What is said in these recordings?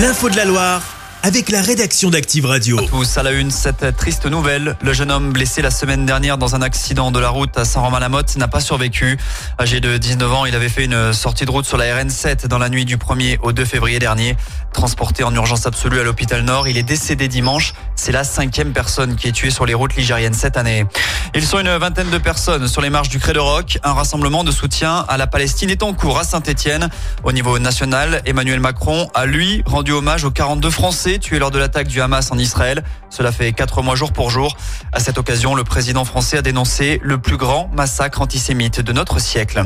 L'info de la Loire avec la rédaction d'Active Radio. Tous à la une, cette triste nouvelle. Le jeune homme blessé la semaine dernière dans un accident de la route à Saint-Romain-la-Motte n'a pas survécu. Âgé de 19 ans, il avait fait une sortie de route sur la RN7 dans la nuit du 1er au 2 février dernier. Transporté en urgence absolue à l'hôpital Nord, il est décédé dimanche. C'est la cinquième personne qui est tuée sur les routes ligériennes cette année. Ils sont une vingtaine de personnes sur les marches du Cré de Roc. Un rassemblement de soutien à la Palestine est en cours à Saint-Etienne. Au niveau national, Emmanuel Macron a lui rendu hommage aux 42 Français tués lors de l'attaque du Hamas en Israël. Cela fait quatre mois jour pour jour. À cette occasion, le président français a dénoncé le plus grand massacre antisémite de notre siècle.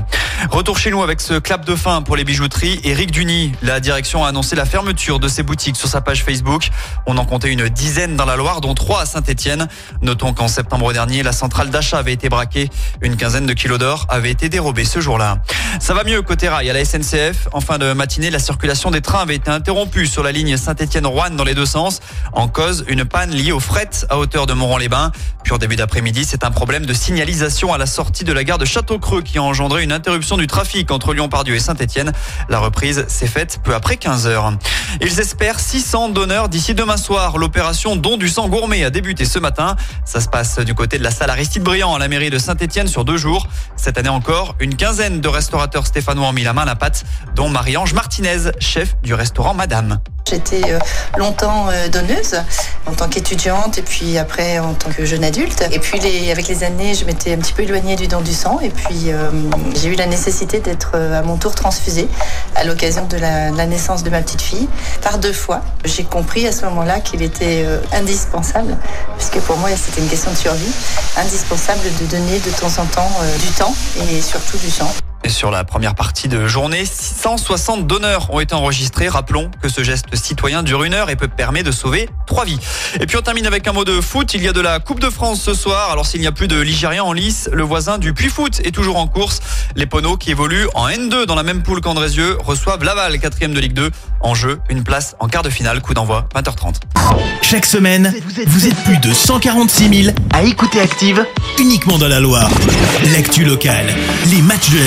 Retour chez nous avec ce clap de fin pour les bijouteries. Éric Duny, la direction a annoncé la fermeture de ses boutiques sur sa page Facebook. On en comptait une dizaine dans la Loire, dont trois à Saint-Etienne. Notons qu'en septembre dernier, la centrale d'achat avait été braquée. Une quinzaine de kilos d'or avait été dérobée ce jour-là. Ça va mieux côté rail à la SNCF. En fin de matinée, la circulation des trains avait été interrompue sur la ligne Dans les deux sens. En cause, une panne liée au fret à hauteur de Moron-les-Bains. Puis en début d'après-midi, c'est un problème de signalisation à la sortie de la gare de Château-Creux qui a engendré une interruption du trafic entre Lyon-Pardieu et Saint-Etienne. La reprise s'est faite peu après 15 heures. Ils espèrent 600 donneurs d'ici demain soir. L'opération don du sang gourmet a débuté ce matin. Ça se passe du côté de la salle Aristide Briand à la mairie de Saint-Etienne sur deux jours. Cette année encore, une quinzaine de restaurateurs stéphanois ont mis la main à la pâte, dont Marie-Ange Martinez, chef du restaurant Madame. J'étais euh, longtemps euh, donneuse en tant qu'étudiante et puis après en tant que jeune adulte. Et puis avec les années, je m'étais un petit peu éloignée du don du sang et puis euh, j'ai eu la nécessité d'être à mon tour transfusée à l'occasion de la, naissance de ma petite fille par deux fois. J'ai compris à ce moment-là qu'il était indispensable, puisque pour moi c'était une question de survie, indispensable de donner de temps en temps du temps et surtout du sang. Et sur la première partie de journée, 660 donneurs ont été enregistrés. Rappelons que ce geste citoyen dure une heure et peut permettre de sauver trois vies. Et puis on termine avec un mot de foot. Il y a de la Coupe de France ce soir. Alors s'il n'y a plus de Ligérien en lice, le voisin du Puy Foot est toujours en course. Les Poneaux qui évoluent en N2 dans la même poule qu'Andrézieux reçoivent Laval, quatrième de Ligue 2. En jeu, une place en quart de finale. Coup d'envoi 20h30. Chaque semaine, vous êtes plus de 146 000 à écouter Active uniquement dans la Loire. L'actu locale, les matchs de la